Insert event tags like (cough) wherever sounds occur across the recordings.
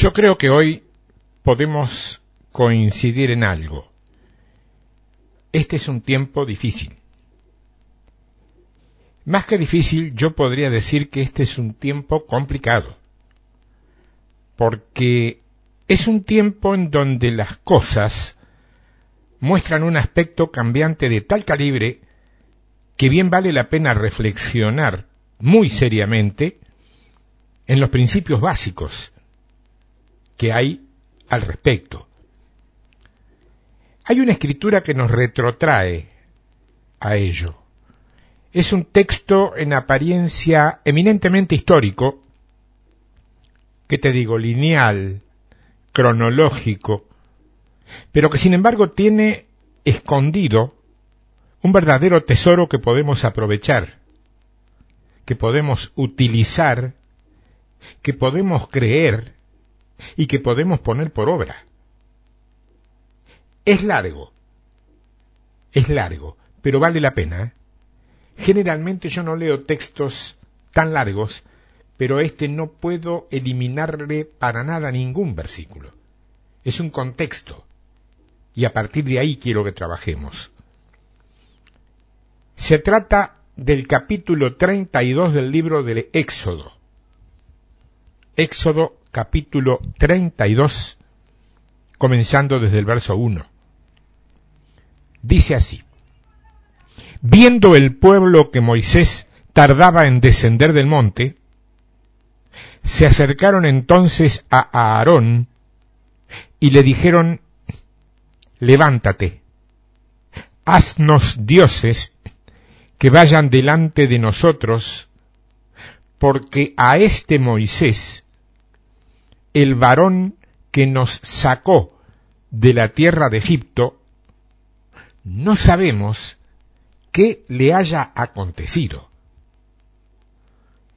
Yo creo que hoy podemos coincidir en algo. Este es un tiempo difícil. Más que difícil, yo podría decir que este es un tiempo complicado. Porque es un tiempo en donde las cosas muestran un aspecto cambiante de tal calibre que bien vale la pena reflexionar muy seriamente en los principios básicos que hay al respecto. Hay una escritura que nos retrotrae a ello. Es un texto en apariencia eminentemente histórico, que te digo, lineal, cronológico, pero que sin embargo tiene escondido un verdadero tesoro que podemos aprovechar, que podemos utilizar, que podemos creer y que podemos poner por obra. Es largo, es largo, pero vale la pena. ¿eh? Generalmente yo no leo textos tan largos, pero este no puedo eliminarle para nada ningún versículo. Es un contexto, y a partir de ahí quiero que trabajemos. Se trata del capítulo 32 del libro del Éxodo. Éxodo capítulo 32, comenzando desde el verso 1. Dice así, viendo el pueblo que Moisés tardaba en descender del monte, se acercaron entonces a Aarón y le dijeron, levántate, haznos dioses que vayan delante de nosotros, porque a este Moisés, el varón que nos sacó de la tierra de Egipto, no sabemos qué le haya acontecido.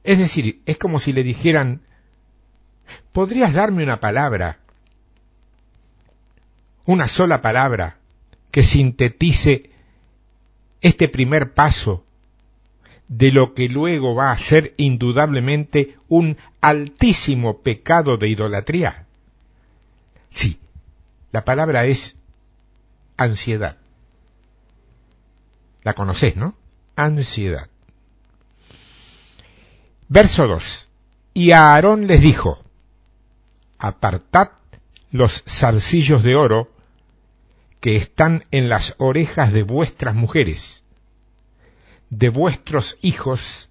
Es decir, es como si le dijeran, ¿podrías darme una palabra? Una sola palabra que sintetice este primer paso de lo que luego va a ser indudablemente un altísimo pecado de idolatría? Sí, la palabra es ansiedad. La conoces, ¿no? Ansiedad. Verso 2. Y a Aarón les dijo, apartad los zarcillos de oro que están en las orejas de vuestras mujeres, de vuestros hijos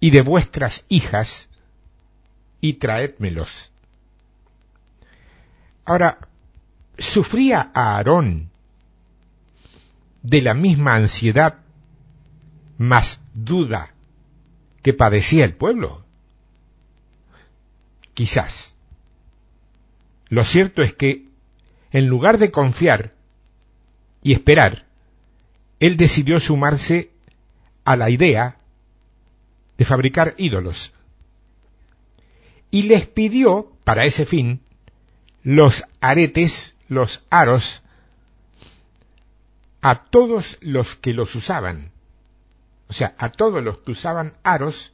y de vuestras hijas, y traédmelos. Ahora, ¿sufría Aarón de la misma ansiedad más duda que padecía el pueblo? Quizás. Lo cierto es que en lugar de confiar y esperar, él decidió sumarse a la idea de fabricar ídolos. Y les pidió, para ese fin, los aretes, los aros, a todos los que los usaban. O sea, a todos los que usaban aros,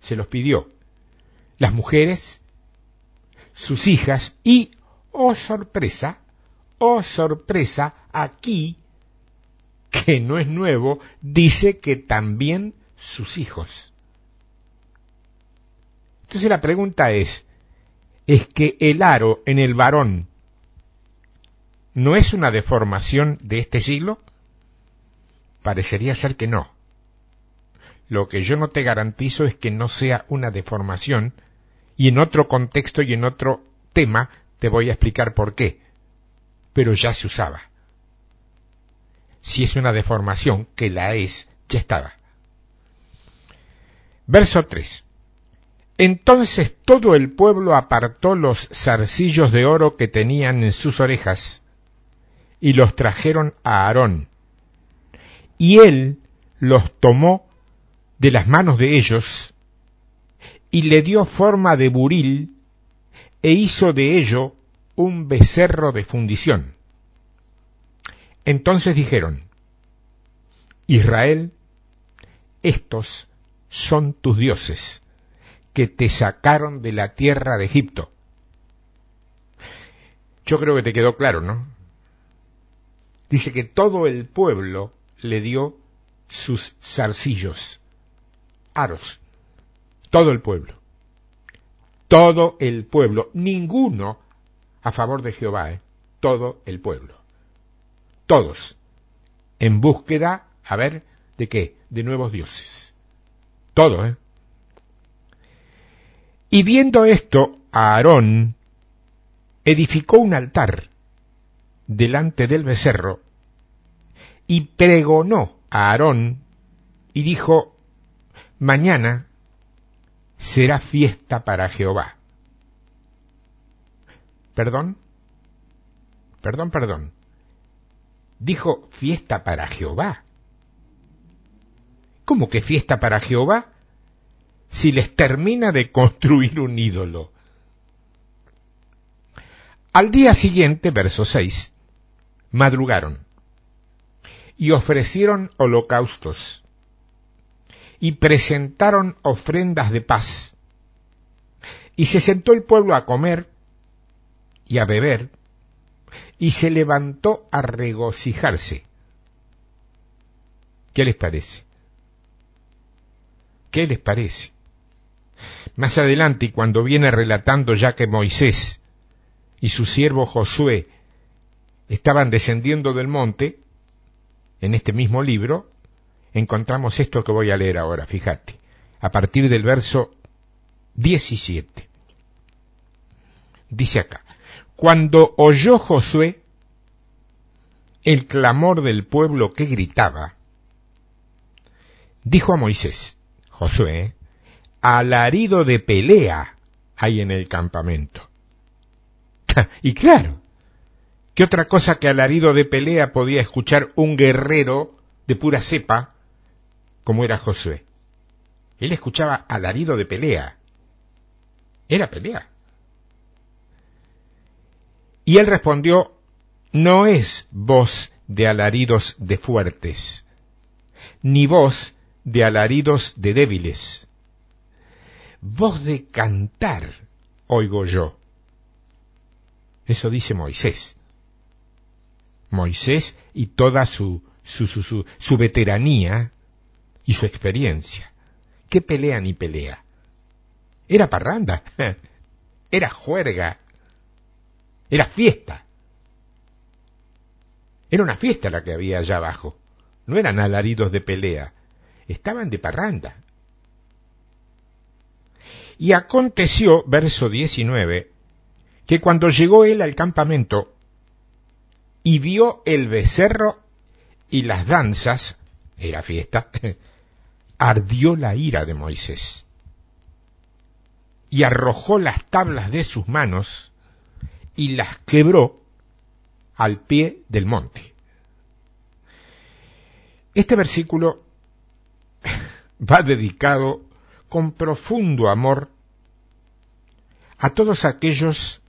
se los pidió. Las mujeres, sus hijas y, oh sorpresa, Oh sorpresa, aquí, que no es nuevo, dice que también sus hijos. Entonces la pregunta es, ¿es que el aro en el varón no es una deformación de este siglo? Parecería ser que no. Lo que yo no te garantizo es que no sea una deformación y en otro contexto y en otro tema te voy a explicar por qué pero ya se usaba. Si es una deformación, que la es, ya estaba. Verso 3. Entonces todo el pueblo apartó los zarcillos de oro que tenían en sus orejas y los trajeron a Aarón. Y él los tomó de las manos de ellos y le dio forma de buril e hizo de ello un becerro de fundición. Entonces dijeron, Israel, estos son tus dioses, que te sacaron de la tierra de Egipto. Yo creo que te quedó claro, ¿no? Dice que todo el pueblo le dio sus zarcillos, aros, todo el pueblo, todo el pueblo, ninguno a favor de Jehová, ¿eh? todo el pueblo, todos, en búsqueda, a ver, ¿de qué? De nuevos dioses, todo, ¿eh? Y viendo esto, Aarón edificó un altar delante del becerro y pregonó a Aarón y dijo, mañana será fiesta para Jehová. Perdón, perdón, perdón. Dijo fiesta para Jehová. ¿Cómo que fiesta para Jehová? Si les termina de construir un ídolo. Al día siguiente, verso 6, madrugaron y ofrecieron holocaustos y presentaron ofrendas de paz. Y se sentó el pueblo a comer y a beber y se levantó a regocijarse. ¿Qué les parece? ¿Qué les parece? Más adelante, cuando viene relatando ya que Moisés y su siervo Josué estaban descendiendo del monte, en este mismo libro, encontramos esto que voy a leer ahora, fíjate, a partir del verso 17. Dice acá, cuando oyó Josué el clamor del pueblo que gritaba, dijo a Moisés, Josué, alarido de pelea hay en el campamento. (laughs) y claro, ¿Qué otra cosa que alarido de pelea podía escuchar un guerrero de pura cepa como era Josué? Él escuchaba alarido de pelea. Era pelea. Y él respondió, no es voz de alaridos de fuertes, ni voz de alaridos de débiles. Voz de cantar oigo yo. Eso dice Moisés. Moisés y toda su, su, su, su, veteranía y su experiencia. ¿Qué pelea ni pelea? Era parranda, (laughs) era juerga, era fiesta. Era una fiesta la que había allá abajo. No eran alaridos de pelea, estaban de parranda. Y aconteció, verso 19, que cuando llegó él al campamento, y vio el becerro y las danzas, era fiesta, (laughs) ardió la ira de Moisés y arrojó las tablas de sus manos y las quebró al pie del monte. Este versículo (laughs) va dedicado con profundo amor a todos aquellos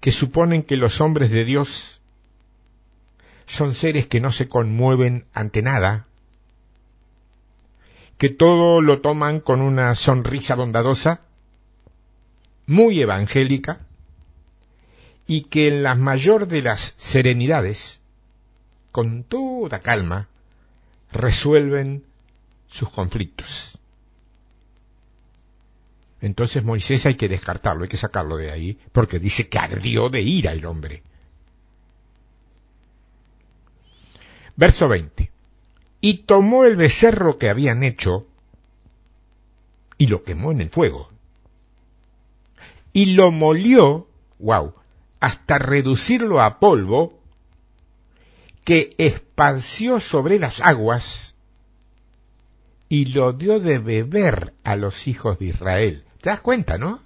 que suponen que los hombres de Dios son seres que no se conmueven ante nada, que todo lo toman con una sonrisa bondadosa, muy evangélica, y que en la mayor de las serenidades, con toda calma, resuelven sus conflictos. Entonces Moisés hay que descartarlo, hay que sacarlo de ahí, porque dice que ardió de ira el hombre. Verso 20. Y tomó el becerro que habían hecho y lo quemó en el fuego. Y lo molió, wow, hasta reducirlo a polvo, que esparció sobre las aguas y lo dio de beber a los hijos de Israel. ¿Te das cuenta, no?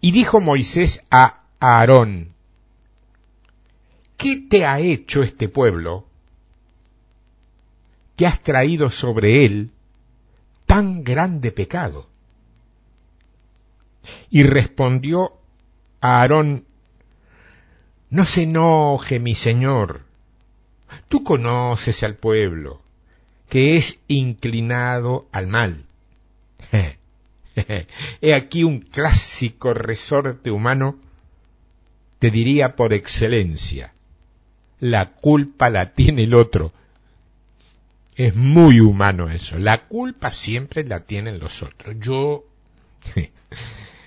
Y dijo Moisés a Aarón, ¿qué te ha hecho este pueblo que has traído sobre él tan grande pecado? Y respondió Aarón, no se enoje mi señor, tú conoces al pueblo, que es inclinado al mal. (laughs) He aquí un clásico resorte humano te diría por excelencia, la culpa la tiene el otro. Es muy humano eso. La culpa siempre la tienen los otros. Yo... (laughs)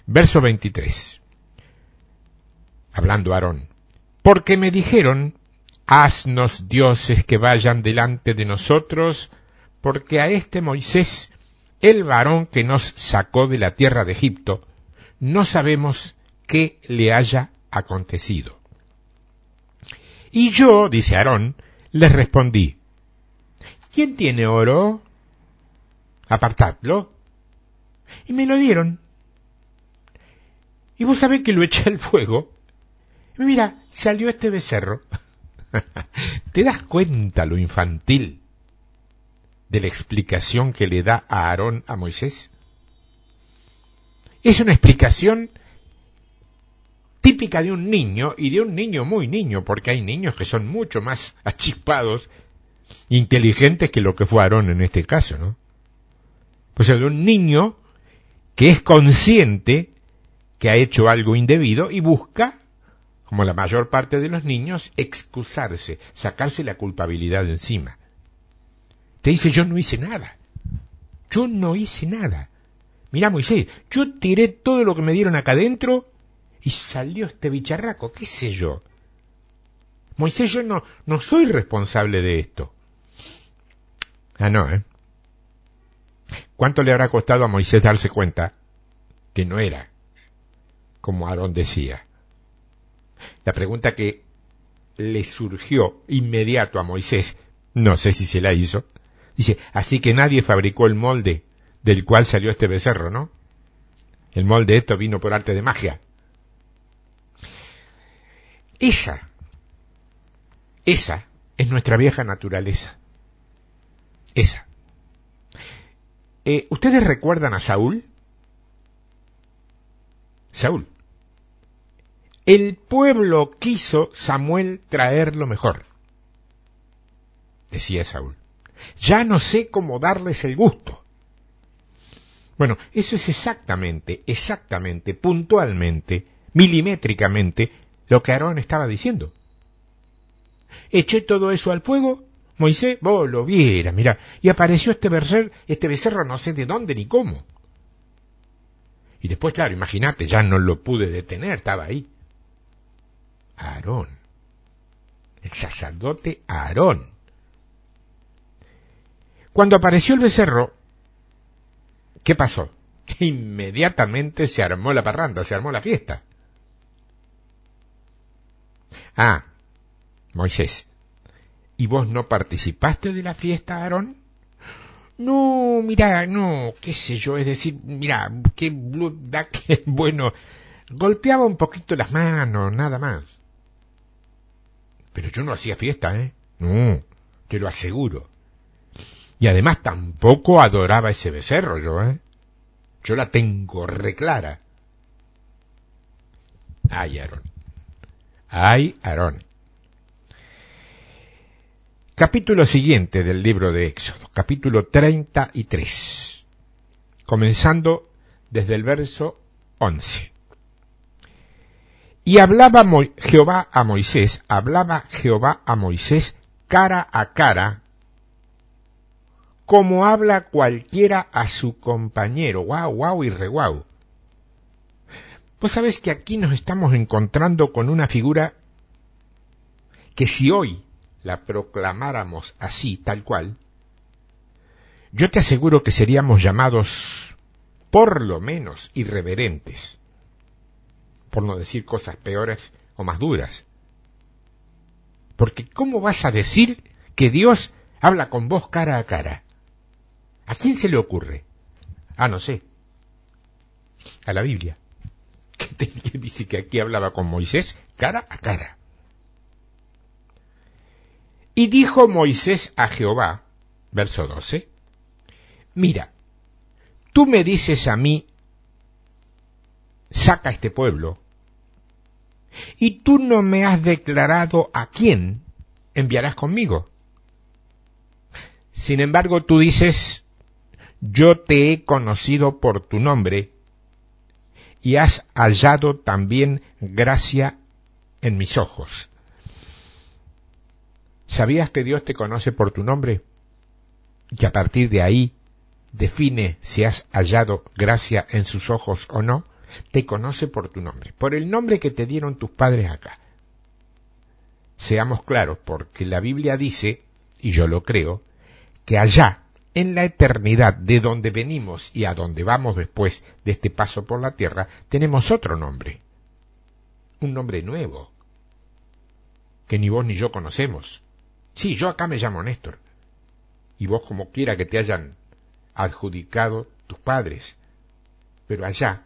Verso 23. Hablando Aarón. Porque me dijeron, haznos dioses que vayan delante de nosotros, porque a este Moisés, el varón que nos sacó de la tierra de Egipto, no sabemos qué le haya acontecido. Y yo, dice Aarón, les respondí, ¿quién tiene oro? Apartadlo. Y me lo dieron. Y vos sabés que lo eché al fuego. Mira, salió este becerro. (laughs) ¿Te das cuenta lo infantil de la explicación que le da a Aarón a Moisés? Es una explicación típica de un niño y de un niño muy niño, porque hay niños que son mucho más achispados, inteligentes que lo que fue Aarón en este caso, ¿no? Pues de un niño que es consciente que ha hecho algo indebido y busca, como la mayor parte de los niños, excusarse, sacarse la culpabilidad de encima. Te dice, yo no hice nada. Yo no hice nada. Mira, Moisés, yo tiré todo lo que me dieron acá adentro y salió este bicharraco, qué sé yo. Moisés, yo no, no soy responsable de esto. Ah, no, ¿eh? ¿Cuánto le habrá costado a Moisés darse cuenta que no era como Aarón decía? La pregunta que le surgió inmediato a Moisés, no sé si se la hizo, dice, así que nadie fabricó el molde del cual salió este becerro, ¿no? El molde esto vino por arte de magia. Esa, esa es nuestra vieja naturaleza. Esa. Eh, ¿Ustedes recuerdan a Saúl? Saúl. El pueblo quiso Samuel traer lo mejor, decía Saúl. Ya no sé cómo darles el gusto. Bueno, eso es exactamente, exactamente, puntualmente, milimétricamente, lo que Aarón estaba diciendo. Eché todo eso al fuego, Moisés, vos lo viera, mira, y apareció este becerro, este becerro no sé de dónde ni cómo. Y después, claro, imagínate, ya no lo pude detener, estaba ahí. Aarón, el sacerdote Aarón. Cuando apareció el becerro, ¿qué pasó? (laughs) Inmediatamente se armó la parranda, se armó la fiesta. Ah, Moisés, ¿y vos no participaste de la fiesta, Aarón? No, mira, no, qué sé yo, es decir, mira, (laughs) qué bueno, golpeaba un poquito las manos, nada más. Pero yo no hacía fiesta, ¿eh? No, te lo aseguro. Y además tampoco adoraba ese becerro yo, ¿eh? Yo la tengo reclara. Ay, Aarón. Ay, Aarón. Capítulo siguiente del libro de Éxodo, capítulo 33, comenzando desde el verso 11. Y hablaba Jehová a Moisés, hablaba Jehová a Moisés cara a cara, como habla cualquiera a su compañero, guau, guau y reguau. Vos sabés que aquí nos estamos encontrando con una figura que si hoy la proclamáramos así, tal cual, yo te aseguro que seríamos llamados por lo menos irreverentes, por no decir cosas peores o más duras. Porque ¿cómo vas a decir que Dios habla con vos cara a cara? ¿A quién se le ocurre? Ah, no sé. A la Biblia (laughs) que dice que aquí hablaba con Moisés cara a cara. Y dijo Moisés a Jehová, verso 12, mira, tú me dices a mí, saca este pueblo, y tú no me has declarado a quién enviarás conmigo. Sin embargo, tú dices, yo te he conocido por tu nombre, y has hallado también gracia en mis ojos. ¿Sabías que Dios te conoce por tu nombre? Y a partir de ahí define si has hallado gracia en sus ojos o no. Te conoce por tu nombre, por el nombre que te dieron tus padres acá. Seamos claros, porque la Biblia dice, y yo lo creo, que allá, en la eternidad de donde venimos y a donde vamos después de este paso por la tierra, tenemos otro nombre. Un nombre nuevo, que ni vos ni yo conocemos. Sí, yo acá me llamo Néstor. Y vos como quiera que te hayan adjudicado tus padres. Pero allá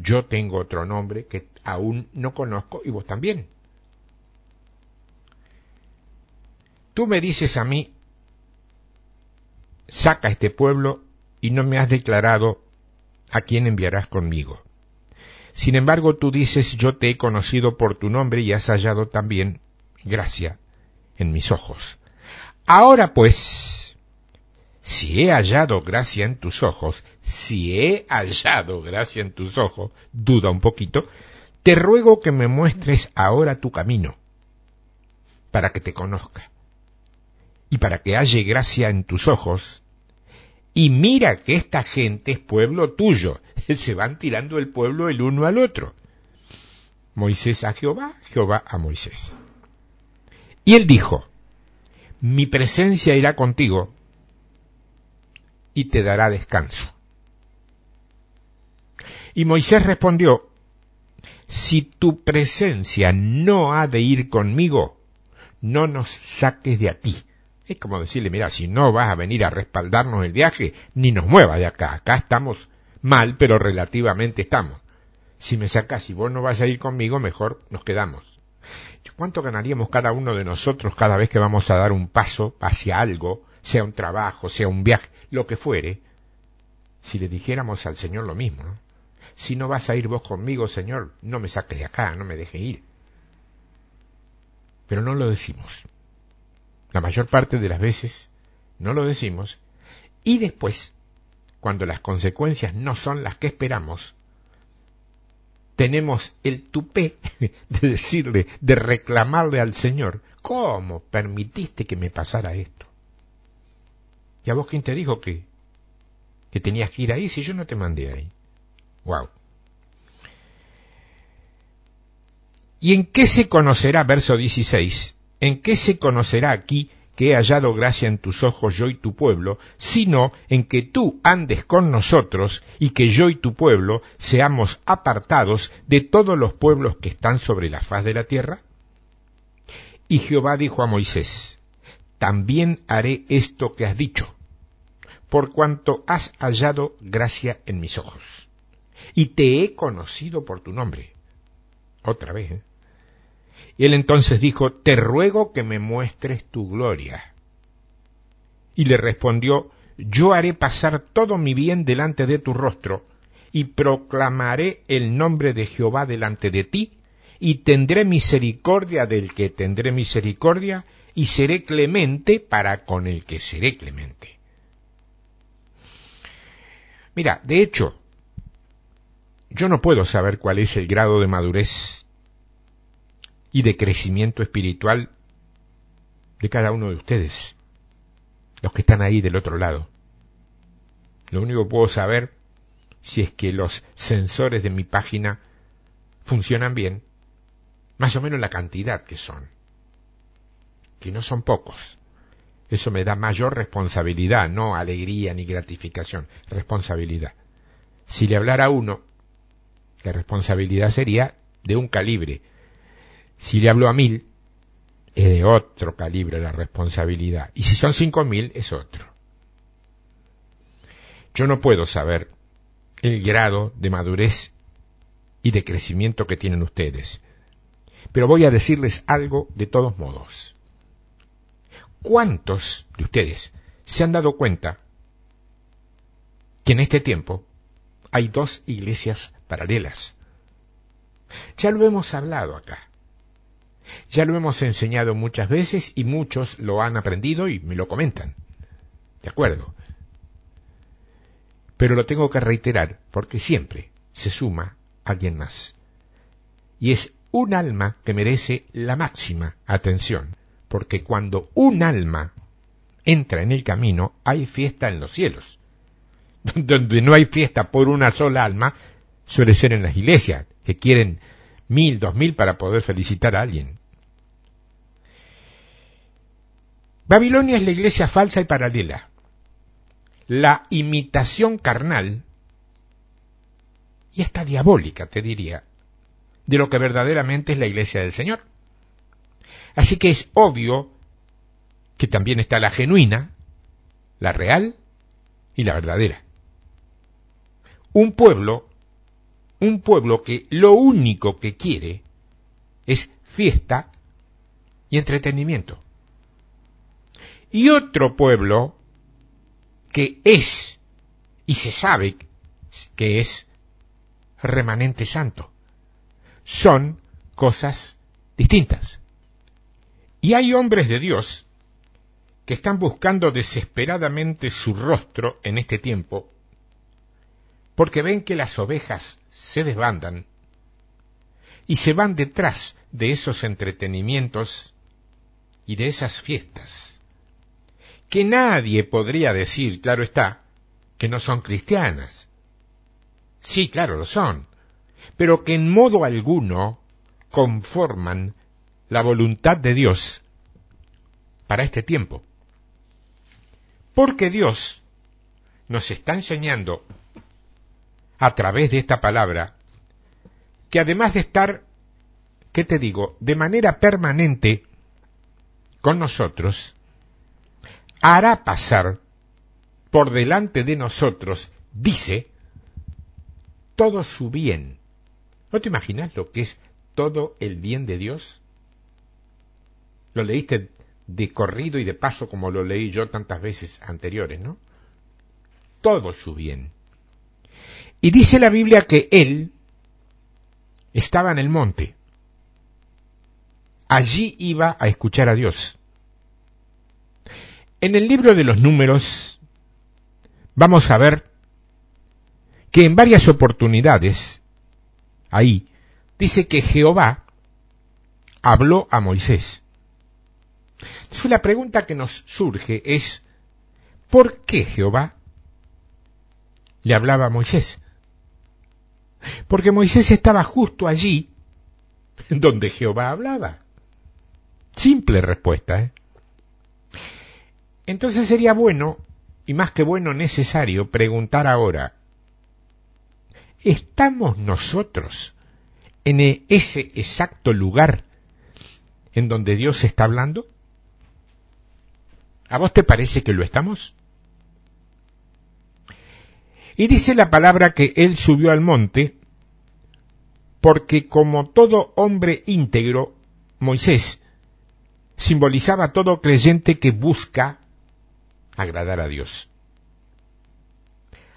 yo tengo otro nombre que aún no conozco y vos también. Tú me dices a mí, saca este pueblo y no me has declarado a quién enviarás conmigo. Sin embargo, tú dices, yo te he conocido por tu nombre y has hallado también gracia en mis ojos. Ahora pues, si he hallado gracia en tus ojos, si he hallado gracia en tus ojos, duda un poquito, te ruego que me muestres ahora tu camino, para que te conozca, y para que halle gracia en tus ojos, y mira que esta gente es pueblo tuyo, (laughs) se van tirando el pueblo el uno al otro. Moisés a Jehová, Jehová a Moisés. Y él dijo, mi presencia irá contigo y te dará descanso. Y Moisés respondió, si tu presencia no ha de ir conmigo, no nos saques de aquí. Es como decirle, mira, si no vas a venir a respaldarnos el viaje, ni nos muevas de acá. Acá estamos mal, pero relativamente estamos. Si me sacas y vos no vas a ir conmigo, mejor nos quedamos. ¿Cuánto ganaríamos cada uno de nosotros cada vez que vamos a dar un paso hacia algo, sea un trabajo, sea un viaje, lo que fuere, si le dijéramos al Señor lo mismo? Si no vas a ir vos conmigo, Señor, no me saques de acá, no me dejes ir. Pero no lo decimos. La mayor parte de las veces no lo decimos y después, cuando las consecuencias no son las que esperamos, tenemos el tupé (laughs) de decirle, de reclamarle al Señor, ¿cómo permitiste que me pasara esto? ¿Y a vos quién te dijo que, que tenías que ir ahí si yo no te mandé ahí? Wow. ¿Y en qué se conocerá, verso 16, en qué se conocerá aquí que he hallado gracia en tus ojos yo y tu pueblo, sino en que tú andes con nosotros y que yo y tu pueblo seamos apartados de todos los pueblos que están sobre la faz de la tierra? Y Jehová dijo a Moisés, también haré esto que has dicho, por cuanto has hallado gracia en mis ojos, y te he conocido por tu nombre. Otra vez, ¿eh? Y él entonces dijo, te ruego que me muestres tu gloria. Y le respondió, yo haré pasar todo mi bien delante de tu rostro, y proclamaré el nombre de Jehová delante de ti, y tendré misericordia del que tendré misericordia, y seré clemente para con el que seré clemente. Mira, de hecho, yo no puedo saber cuál es el grado de madurez y de crecimiento espiritual de cada uno de ustedes, los que están ahí del otro lado. Lo único que puedo saber si es que los sensores de mi página funcionan bien, más o menos la cantidad que son, que no son pocos. Eso me da mayor responsabilidad, no alegría ni gratificación, responsabilidad. Si le hablara a uno, la responsabilidad sería de un calibre, si le hablo a mil, es de otro calibre la responsabilidad. Y si son cinco mil, es otro. Yo no puedo saber el grado de madurez y de crecimiento que tienen ustedes. Pero voy a decirles algo de todos modos. ¿Cuántos de ustedes se han dado cuenta que en este tiempo hay dos iglesias paralelas? Ya lo hemos hablado acá. Ya lo hemos enseñado muchas veces y muchos lo han aprendido y me lo comentan. ¿De acuerdo? Pero lo tengo que reiterar porque siempre se suma alguien más. Y es un alma que merece la máxima atención, porque cuando un alma entra en el camino, hay fiesta en los cielos. (laughs) Donde no hay fiesta por una sola alma, suele ser en las iglesias, que quieren mil, dos mil para poder felicitar a alguien. Babilonia es la iglesia falsa y paralela, la imitación carnal y hasta diabólica, te diría, de lo que verdaderamente es la iglesia del Señor. Así que es obvio que también está la genuina, la real y la verdadera. Un pueblo, un pueblo que lo único que quiere es fiesta y entretenimiento y otro pueblo que es y se sabe que es remanente santo. Son cosas distintas. Y hay hombres de Dios que están buscando desesperadamente su rostro en este tiempo porque ven que las ovejas se desbandan y se van detrás de esos entretenimientos y de esas fiestas que nadie podría decir, claro está, que no son cristianas. Sí, claro, lo son, pero que en modo alguno conforman la voluntad de Dios para este tiempo. Porque Dios nos está enseñando a través de esta palabra que además de estar, ¿qué te digo?, de manera permanente con nosotros, hará pasar por delante de nosotros, dice, todo su bien. ¿No te imaginas lo que es todo el bien de Dios? Lo leíste de corrido y de paso como lo leí yo tantas veces anteriores, ¿no? Todo su bien. Y dice la Biblia que él estaba en el monte. Allí iba a escuchar a Dios. En el libro de los números vamos a ver que en varias oportunidades, ahí, dice que Jehová habló a Moisés. Entonces la pregunta que nos surge es, ¿por qué Jehová le hablaba a Moisés? Porque Moisés estaba justo allí (laughs) donde Jehová hablaba. Simple respuesta, ¿eh? Entonces sería bueno, y más que bueno necesario, preguntar ahora, ¿estamos nosotros en e-, ese exacto lugar en donde Dios está hablando? ¿A vos te parece que lo estamos? Y dice la palabra que él subió al monte porque como todo hombre íntegro, Moisés simbolizaba todo creyente que busca agradar a Dios.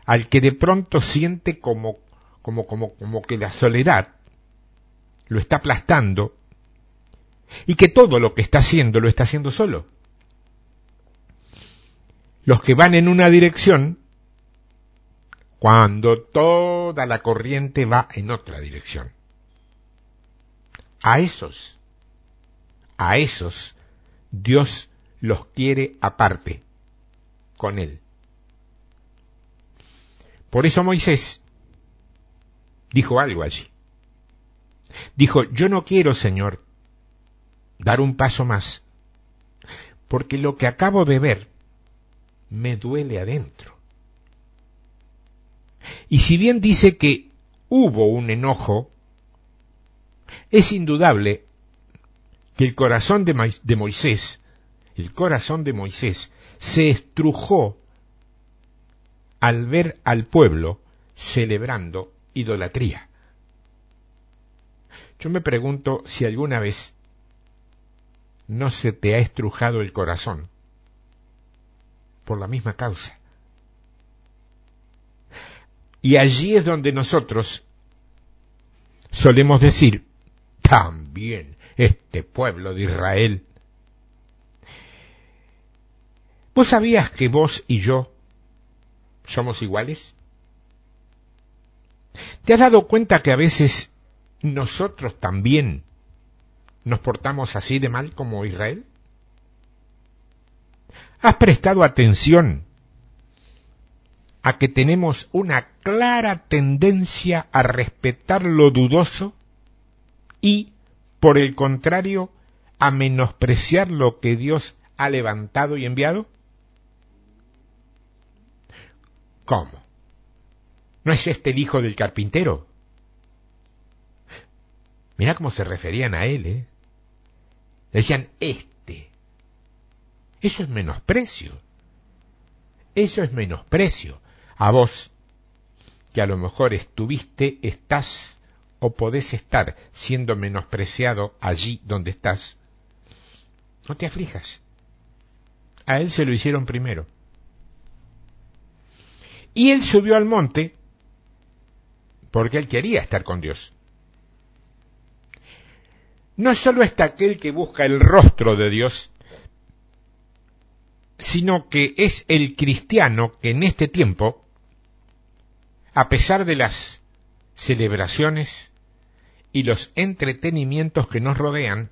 Al que de pronto siente como, como, como, como que la soledad lo está aplastando y que todo lo que está haciendo lo está haciendo solo. Los que van en una dirección cuando toda la corriente va en otra dirección. A esos, a esos, Dios los quiere aparte con él. Por eso Moisés dijo algo allí. Dijo, yo no quiero, Señor, dar un paso más, porque lo que acabo de ver me duele adentro. Y si bien dice que hubo un enojo, es indudable que el corazón de, Moisés, el corazón de Moisés, se estrujó al ver al pueblo celebrando idolatría. Yo me pregunto si alguna vez no se te ha estrujado el corazón por la misma causa. Y allí es donde nosotros solemos decir, también este pueblo de Israel ¿Vos sabías que vos y yo somos iguales? ¿Te has dado cuenta que a veces nosotros también nos portamos así de mal como Israel? ¿Has prestado atención a que tenemos una clara tendencia a respetar lo dudoso y, por el contrario, a menospreciar lo que Dios ha levantado y enviado? ¿Cómo? ¿No es este el hijo del carpintero? Mira cómo se referían a él, ¿eh? Decían, este. Eso es menosprecio. Eso es menosprecio. A vos, que a lo mejor estuviste, estás o podés estar siendo menospreciado allí donde estás. No te aflijas. A él se lo hicieron primero. Y él subió al monte porque él quería estar con Dios. No solo está aquel que busca el rostro de Dios, sino que es el cristiano que en este tiempo, a pesar de las celebraciones y los entretenimientos que nos rodean,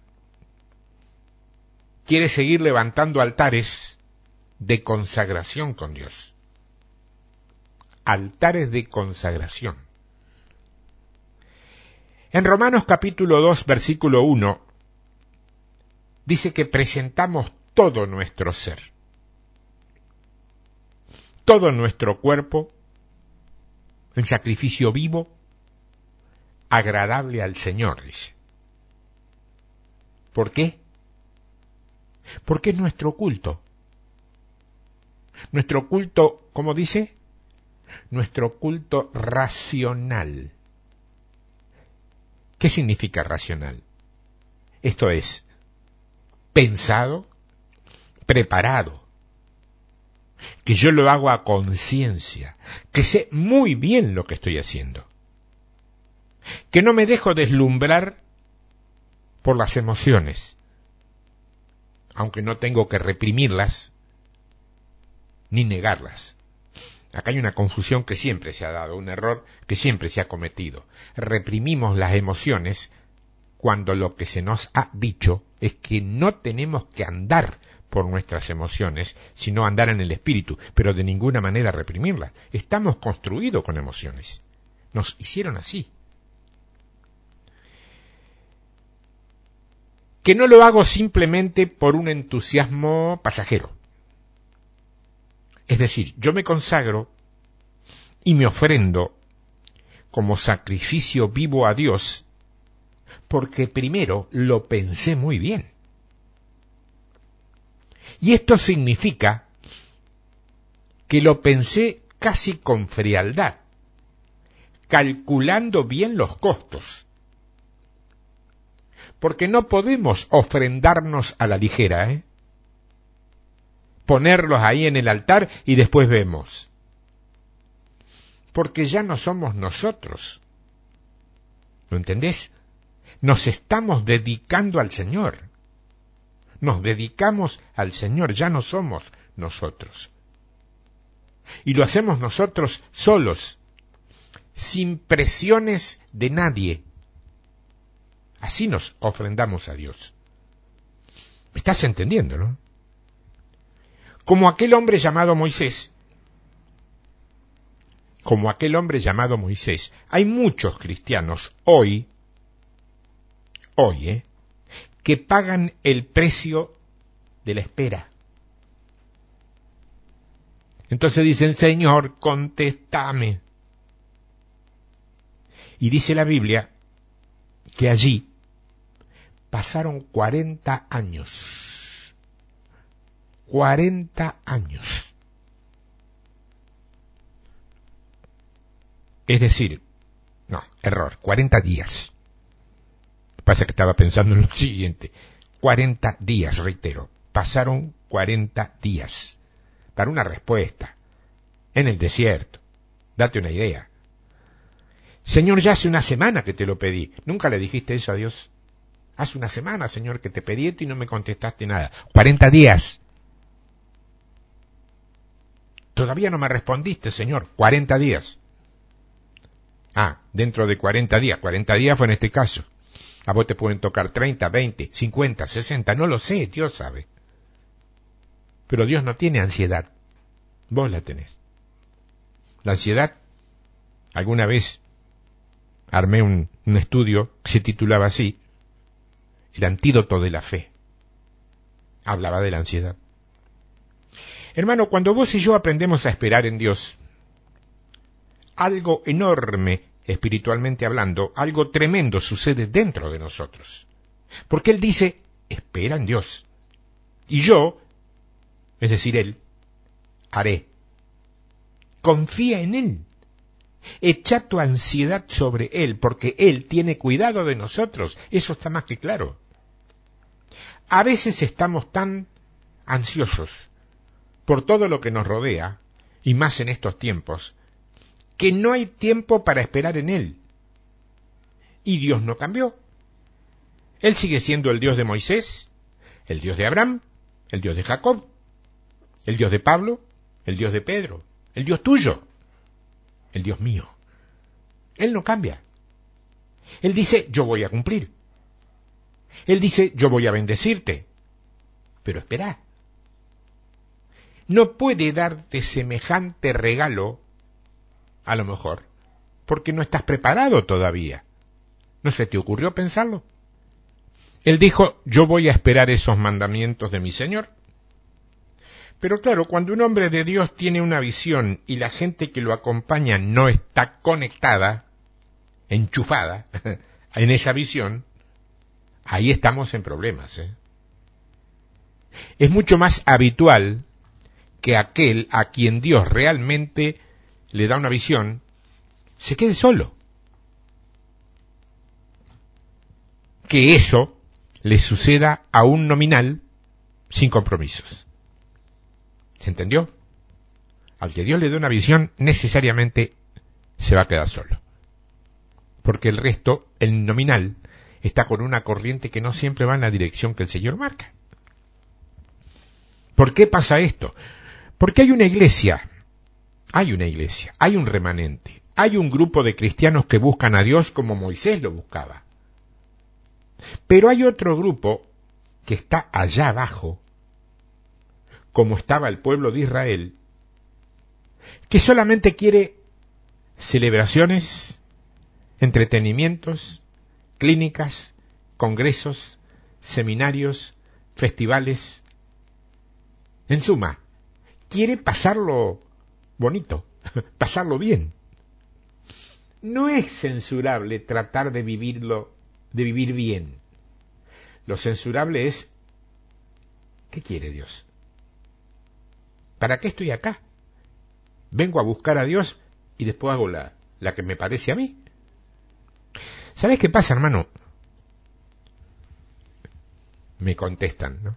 quiere seguir levantando altares de consagración con Dios. Altares de consagración. En Romanos capítulo 2, versículo 1, dice que presentamos todo nuestro ser, todo nuestro cuerpo, en sacrificio vivo, agradable al Señor, dice. ¿Por qué? Porque es nuestro culto. Nuestro culto, ¿cómo dice? Nuestro culto racional. ¿Qué significa racional? Esto es, pensado, preparado, que yo lo hago a conciencia, que sé muy bien lo que estoy haciendo, que no me dejo deslumbrar por las emociones, aunque no tengo que reprimirlas ni negarlas. Acá hay una confusión que siempre se ha dado, un error que siempre se ha cometido. Reprimimos las emociones cuando lo que se nos ha dicho es que no tenemos que andar por nuestras emociones, sino andar en el espíritu, pero de ninguna manera reprimirlas. Estamos construidos con emociones. Nos hicieron así. Que no lo hago simplemente por un entusiasmo pasajero. Es decir, yo me consagro y me ofrendo como sacrificio vivo a Dios porque primero lo pensé muy bien. Y esto significa que lo pensé casi con frialdad, calculando bien los costos. Porque no podemos ofrendarnos a la ligera, ¿eh? ponerlos ahí en el altar y después vemos. Porque ya no somos nosotros. ¿Lo entendés? Nos estamos dedicando al Señor. Nos dedicamos al Señor, ya no somos nosotros. Y lo hacemos nosotros solos, sin presiones de nadie. Así nos ofrendamos a Dios. ¿Me estás entendiendo, no? como aquel hombre llamado Moisés. Como aquel hombre llamado Moisés. Hay muchos cristianos hoy, hoy, ¿eh? Que pagan el precio de la espera. Entonces dicen, Señor, contéstame. Y dice la Biblia que allí pasaron cuarenta años 40 años. Es decir, no, error, 40 días. Pasa que estaba pensando en lo (laughs) siguiente. 40 días, reitero. Pasaron 40 días para una respuesta en el desierto. Date una idea. Señor, ya hace una semana que te lo pedí. ¿Nunca le dijiste eso a Dios? Hace una semana, Señor, que te pedí esto y no me contestaste nada. 40 días. Todavía no me respondiste, Señor. Cuarenta días. Ah, dentro de 40 días. 40 días fue en este caso. A vos te pueden tocar 30, 20, 50, 60, no lo sé, Dios sabe. Pero Dios no tiene ansiedad. Vos la tenés. La ansiedad, alguna vez armé un, un estudio que se titulaba así, El antídoto de la fe. Hablaba de la ansiedad. Hermano, cuando vos y yo aprendemos a esperar en Dios, algo enorme espiritualmente hablando, algo tremendo sucede dentro de nosotros. Porque Él dice, espera en Dios. Y yo, es decir, Él, haré. Confía en Él. Echa tu ansiedad sobre Él, porque Él tiene cuidado de nosotros. Eso está más que claro. A veces estamos tan ansiosos por todo lo que nos rodea, y más en estos tiempos, que no hay tiempo para esperar en Él. Y Dios no cambió. Él sigue siendo el Dios de Moisés, el Dios de Abraham, el Dios de Jacob, el Dios de Pablo, el Dios de Pedro, el Dios tuyo, el Dios mío. Él no cambia. Él dice, yo voy a cumplir. Él dice, yo voy a bendecirte. Pero espera no puede darte semejante regalo, a lo mejor, porque no estás preparado todavía. ¿No se te ocurrió pensarlo? Él dijo, yo voy a esperar esos mandamientos de mi Señor. Pero claro, cuando un hombre de Dios tiene una visión y la gente que lo acompaña no está conectada, enchufada, (laughs) en esa visión, ahí estamos en problemas. ¿eh? Es mucho más habitual que aquel a quien Dios realmente le da una visión se quede solo. Que eso le suceda a un nominal sin compromisos. ¿Se entendió? Al que Dios le dé una visión, necesariamente se va a quedar solo. Porque el resto, el nominal, está con una corriente que no siempre va en la dirección que el Señor marca. ¿Por qué pasa esto? Porque hay una iglesia, hay una iglesia, hay un remanente, hay un grupo de cristianos que buscan a Dios como Moisés lo buscaba. Pero hay otro grupo que está allá abajo, como estaba el pueblo de Israel, que solamente quiere celebraciones, entretenimientos, clínicas, congresos, seminarios, festivales. En suma, quiere pasarlo bonito, (laughs) pasarlo bien. No es censurable tratar de vivirlo, de vivir bien. Lo censurable es, ¿qué quiere Dios? ¿Para qué estoy acá? Vengo a buscar a Dios y después hago la, la que me parece a mí. ¿Sabes qué pasa, hermano? Me contestan, ¿no?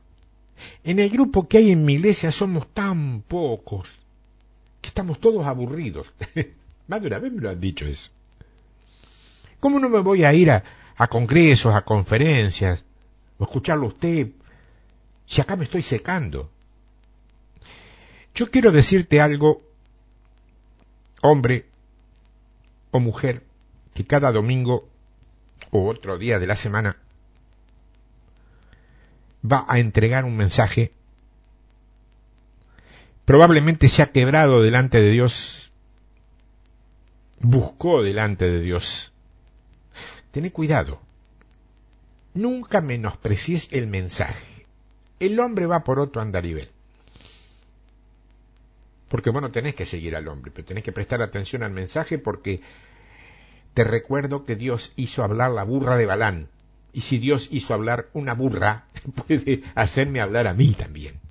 En el grupo que hay en mi iglesia somos tan pocos que estamos todos aburridos. (laughs) Más de una vez me lo han dicho eso. ¿Cómo no me voy a ir a, a congresos, a conferencias, o escucharlo usted, si acá me estoy secando? Yo quiero decirte algo, hombre o mujer, que cada domingo o otro día de la semana va a entregar un mensaje, probablemente se ha quebrado delante de Dios, buscó delante de Dios. Ten cuidado, nunca menosprecies el mensaje. El hombre va por otro andarivel. Porque bueno, tenés que seguir al hombre, pero tenés que prestar atención al mensaje porque te recuerdo que Dios hizo hablar la burra de Balán, y si Dios hizo hablar una burra, (laughs) puede hacerme hablar a mí también.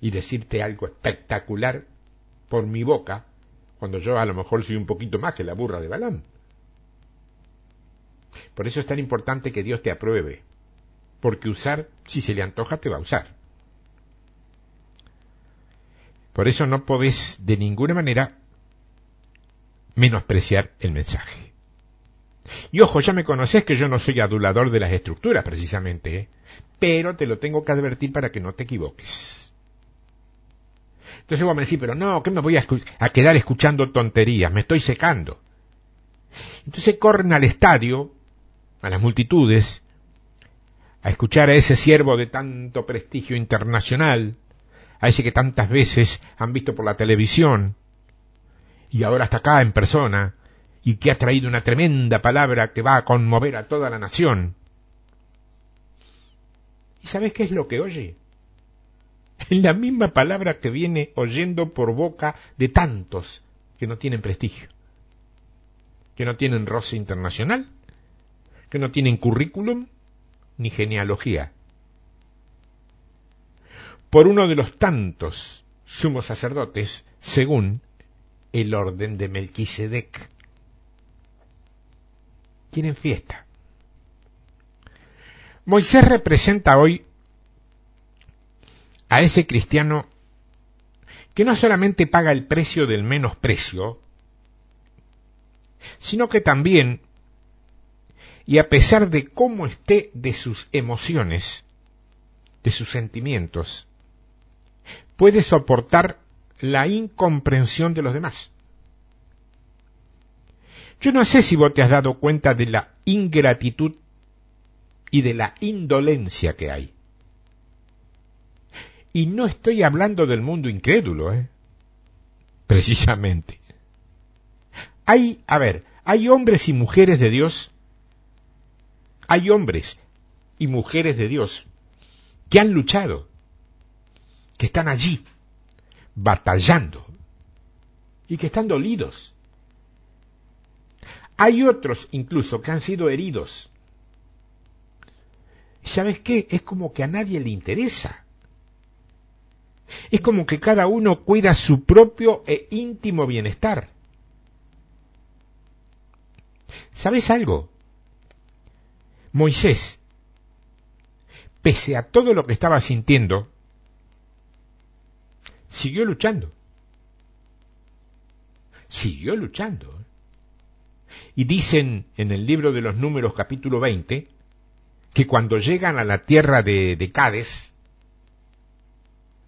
Y decirte algo espectacular por mi boca, cuando yo a lo mejor soy un poquito más que la burra de Balaam. Por eso es tan importante que Dios te apruebe, porque usar, si se le antoja, te va a usar. Por eso no podés de ninguna manera menospreciar el mensaje. Y ojo, ya me conoces que yo no soy adulador de las estructuras precisamente, ¿eh? pero te lo tengo que advertir para que no te equivoques. Entonces vos me decís, pero no, ¿qué me voy a, a quedar escuchando tonterías? Me estoy secando. Entonces corren al estadio, a las multitudes, a escuchar a ese siervo de tanto prestigio internacional, a ese que tantas veces han visto por la televisión, y ahora está acá en persona, y que ha traído una tremenda palabra que va a conmover a toda la nación. ¿Y sabes qué es lo que oye? (laughs) la misma palabra que viene oyendo por boca de tantos que no tienen prestigio, que no tienen roce internacional, que no tienen currículum ni genealogía. Por uno de los tantos sumos sacerdotes, según el orden de Melquisedec. Tienen fiesta. Moisés representa hoy a ese cristiano que no solamente paga el precio del menosprecio, sino que también, y a pesar de cómo esté de sus emociones, de sus sentimientos, puede soportar la incomprensión de los demás. Yo no sé si vos te has dado cuenta de la ingratitud y de la indolencia que hay. Y no estoy hablando del mundo incrédulo, ¿eh? Precisamente. Hay, a ver, hay hombres y mujeres de Dios, hay hombres y mujeres de Dios que han luchado, que están allí, batallando y que están dolidos. Hay otros incluso que han sido heridos. ¿Sabes qué? Es como que a nadie le interesa. Es como que cada uno cuida su propio e íntimo bienestar. ¿Sabes algo? Moisés, pese a todo lo que estaba sintiendo, siguió luchando. Siguió luchando. Y dicen en el libro de los números capítulo 20 que cuando llegan a la tierra de, de Cádiz,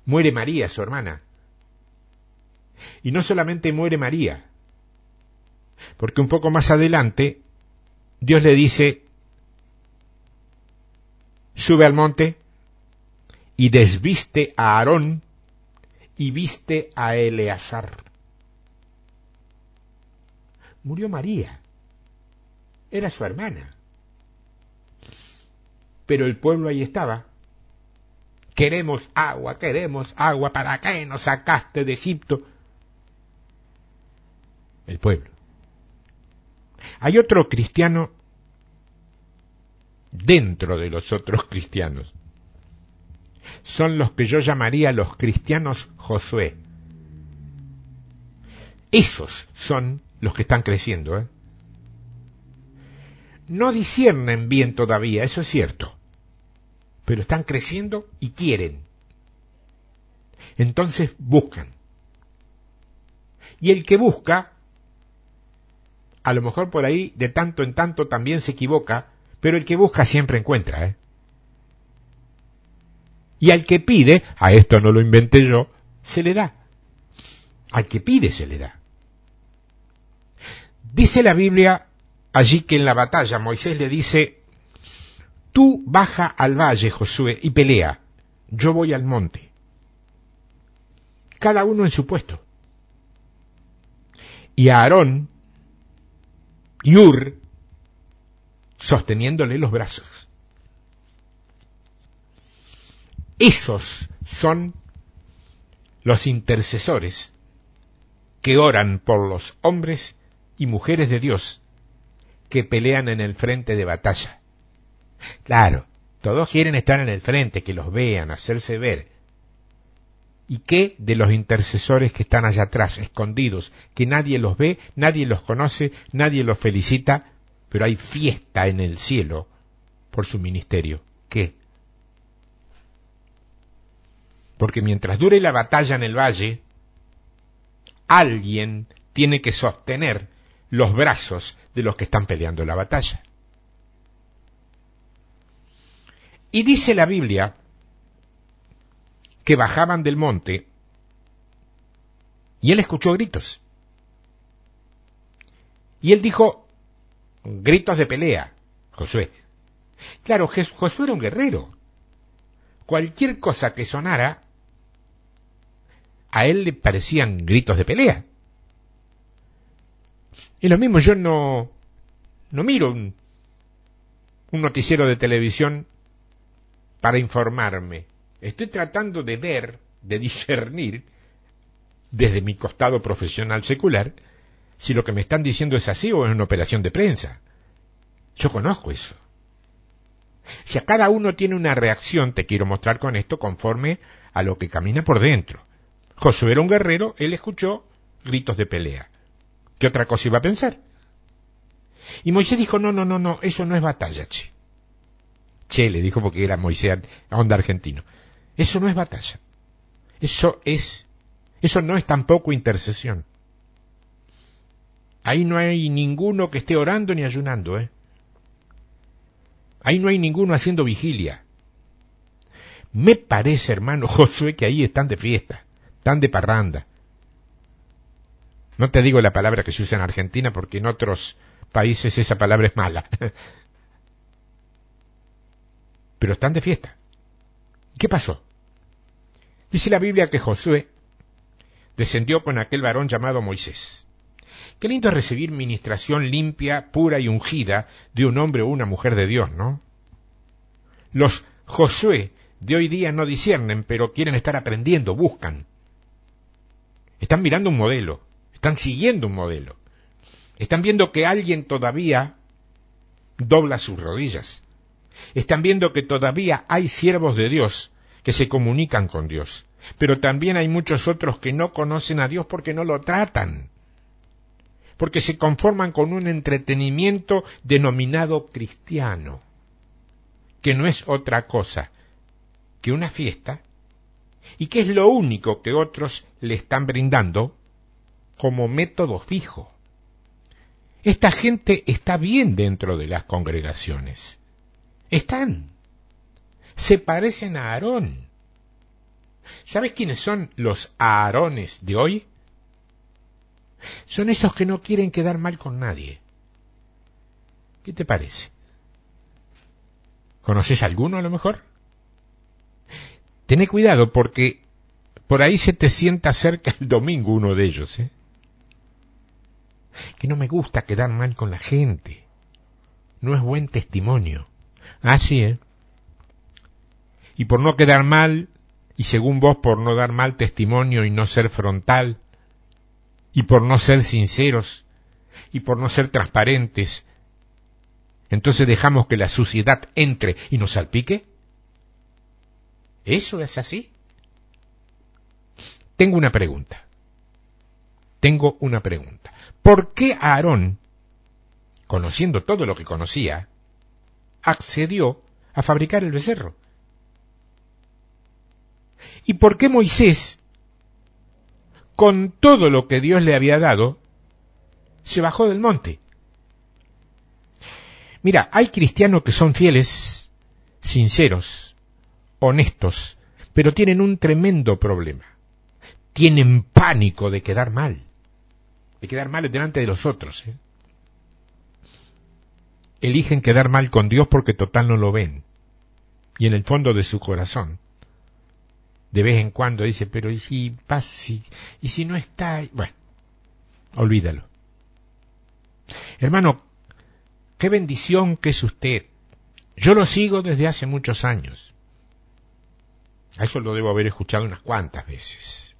muere María, su hermana. Y no solamente muere María, porque un poco más adelante Dios le dice, sube al monte y desviste a Aarón y viste a Eleazar. Murió María. Era su hermana. Pero el pueblo ahí estaba. Queremos agua, queremos agua. ¿Para qué nos sacaste de Egipto? El pueblo. Hay otro cristiano dentro de los otros cristianos son los que yo llamaría los cristianos Josué. Esos son los que están creciendo. ¿eh? No disciernen bien todavía, eso es cierto, pero están creciendo y quieren. Entonces buscan. Y el que busca, a lo mejor por ahí de tanto en tanto también se equivoca, pero el que busca siempre encuentra. ¿eh? Y al que pide, a esto no lo inventé yo, se le da. Al que pide se le da. Dice la Biblia allí que en la batalla Moisés le dice, tú baja al valle, Josué, y pelea, yo voy al monte. Cada uno en su puesto. Y a Aarón y Ur sosteniéndole los brazos. Esos son los intercesores que oran por los hombres y mujeres de Dios que pelean en el frente de batalla. Claro, todos quieren estar en el frente, que los vean, hacerse ver. ¿Y qué de los intercesores que están allá atrás, escondidos, que nadie los ve, nadie los conoce, nadie los felicita, pero hay fiesta en el cielo por su ministerio? ¿Qué? Porque mientras dure la batalla en el valle, alguien tiene que sostener los brazos de los que están peleando la batalla. Y dice la Biblia que bajaban del monte y él escuchó gritos. Y él dijo, gritos de pelea, Josué. Claro, Josué era un guerrero. Cualquier cosa que sonara, a él le parecían gritos de pelea. Y lo mismo, yo no, no miro un, un noticiero de televisión para informarme. Estoy tratando de ver, de discernir, desde mi costado profesional secular, si lo que me están diciendo es así o es una operación de prensa. Yo conozco eso. Si a cada uno tiene una reacción, te quiero mostrar con esto, conforme a lo que camina por dentro. Josué era un guerrero, él escuchó gritos de pelea. ¿Qué otra cosa iba a pensar? Y Moisés dijo, no, no, no, no, eso no es batalla, che. Che, le dijo porque era Moisés, onda argentino. Eso no es batalla. Eso es, eso no es tampoco intercesión. Ahí no hay ninguno que esté orando ni ayunando, ¿eh? Ahí no hay ninguno haciendo vigilia. Me parece, hermano (laughs) Josué, que ahí están de fiesta, están de parranda. No te digo la palabra que se usa en Argentina porque en otros países esa palabra es mala. (laughs) Pero están de fiesta. ¿Qué pasó? Dice la Biblia que Josué descendió con aquel varón llamado Moisés. Qué lindo es recibir ministración limpia, pura y ungida de un hombre o una mujer de Dios, ¿no? Los Josué de hoy día no disciernen, pero quieren estar aprendiendo, buscan. Están mirando un modelo, están siguiendo un modelo. Están viendo que alguien todavía dobla sus rodillas. Están viendo que todavía hay siervos de Dios que se comunican con Dios. Pero también hay muchos otros que no conocen a Dios porque no lo tratan porque se conforman con un entretenimiento denominado cristiano, que no es otra cosa que una fiesta, y que es lo único que otros le están brindando como método fijo. Esta gente está bien dentro de las congregaciones. Están. Se parecen a Aarón. ¿Sabes quiénes son los Aarones de hoy? Son esos que no quieren quedar mal con nadie. ¿Qué te parece? ¿Conoces alguno a lo mejor? Tené cuidado porque por ahí se te sienta cerca el domingo uno de ellos, ¿eh? Que no me gusta quedar mal con la gente. No es buen testimonio. Así, ¿eh? Y por no quedar mal, y según vos por no dar mal testimonio y no ser frontal, y por no ser sinceros y por no ser transparentes, entonces dejamos que la suciedad entre y nos salpique? ¿Eso es así? Tengo una pregunta. Tengo una pregunta. ¿Por qué Aarón, conociendo todo lo que conocía, accedió a fabricar el becerro? ¿Y por qué Moisés, con todo lo que Dios le había dado, se bajó del monte. Mira, hay cristianos que son fieles, sinceros, honestos, pero tienen un tremendo problema. Tienen pánico de quedar mal, de quedar mal delante de los otros. ¿eh? Eligen quedar mal con Dios porque total no lo ven. Y en el fondo de su corazón de vez en cuando dice, pero ¿y si pasa? ¿Y si no está? Bueno, olvídalo. Hermano, qué bendición que es usted. Yo lo sigo desde hace muchos años. A eso lo debo haber escuchado unas cuantas veces.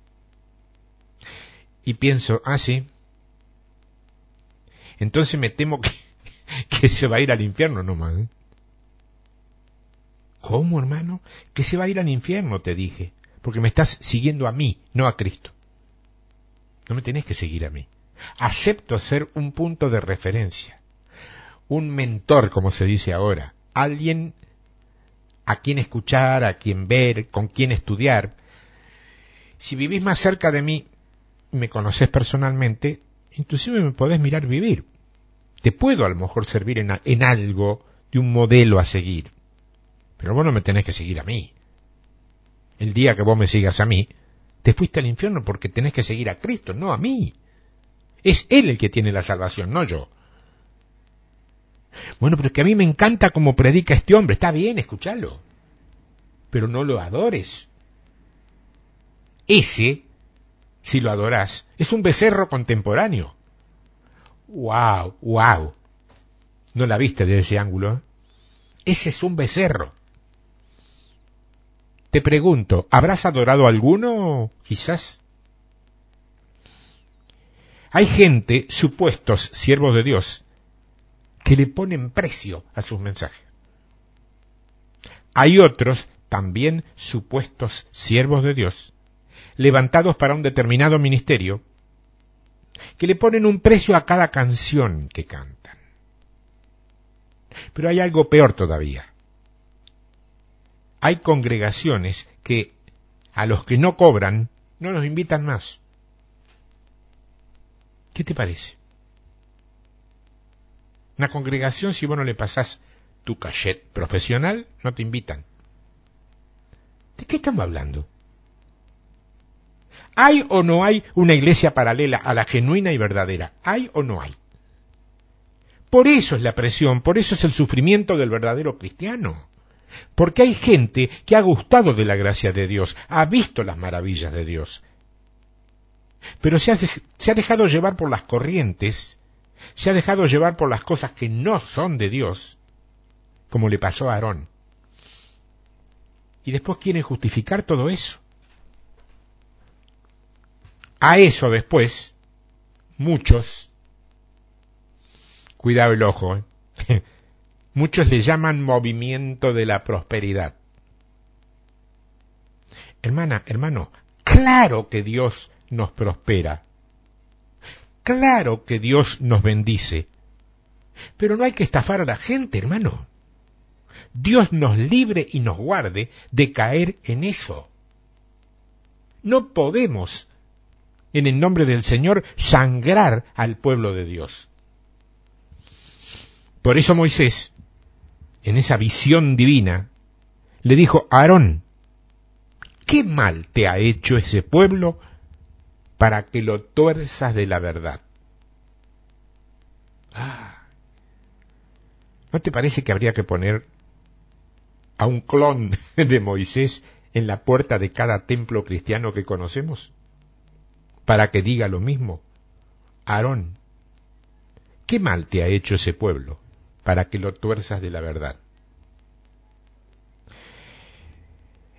Y pienso, ah, sí. Entonces me temo que, (laughs) que se va a ir al infierno nomás. ¿eh? ¿Cómo, hermano? Que se va a ir al infierno, te dije porque me estás siguiendo a mí, no a Cristo. No me tenés que seguir a mí. Acepto ser un punto de referencia, un mentor, como se dice ahora, alguien a quien escuchar, a quien ver, con quien estudiar. Si vivís más cerca de mí, me conoces personalmente, inclusive me podés mirar vivir. Te puedo a lo mejor servir en, en algo de un modelo a seguir. Pero vos no me tenés que seguir a mí el día que vos me sigas a mí, te fuiste al infierno porque tenés que seguir a Cristo, no a mí. Es Él el que tiene la salvación, no yo. Bueno, pero es que a mí me encanta cómo predica este hombre. Está bien, escúchalo. Pero no lo adores. Ese, si lo adorás, es un becerro contemporáneo. ¡Wow! ¡Wow! ¿No la viste desde ese ángulo? Ese es un becerro. Te pregunto, ¿habrás adorado a alguno? Quizás. Hay gente, supuestos siervos de Dios, que le ponen precio a sus mensajes. Hay otros, también supuestos siervos de Dios, levantados para un determinado ministerio, que le ponen un precio a cada canción que cantan. Pero hay algo peor todavía. Hay congregaciones que a los que no cobran no los invitan más. ¿Qué te parece? Una congregación, si vos no le pasás tu cachet profesional, no te invitan. ¿De qué estamos hablando? ¿Hay o no hay una iglesia paralela a la genuina y verdadera? ¿Hay o no hay? Por eso es la presión, por eso es el sufrimiento del verdadero cristiano. Porque hay gente que ha gustado de la gracia de Dios, ha visto las maravillas de Dios, pero se ha, dejado llevar por las corrientes, se ha dejado llevar por las cosas que no son de Dios, como le pasó a Aarón. Y después quieren justificar todo eso. A eso después, muchos, cuidado el ojo, ¿eh? (laughs) muchos le llaman movimiento de la prosperidad. Hermana, hermano, claro que Dios nos prospera. Claro que Dios nos bendice. Pero no hay que estafar a la gente, hermano. Dios nos libre y nos guarde de caer en eso. No podemos, en el nombre del Señor, sangrar al pueblo de Dios. Por eso Moisés, en esa visión divina, le dijo a Aarón, ¿qué mal te ha hecho ese pueblo para que lo tuerzas de la verdad. Ah. ¿No te parece que habría que poner a un clon (laughs) de Moisés en la puerta de cada templo cristiano que conocemos? Para que diga lo mismo. Aarón, ¿qué mal te ha hecho ese pueblo para que lo tuerzas de la verdad?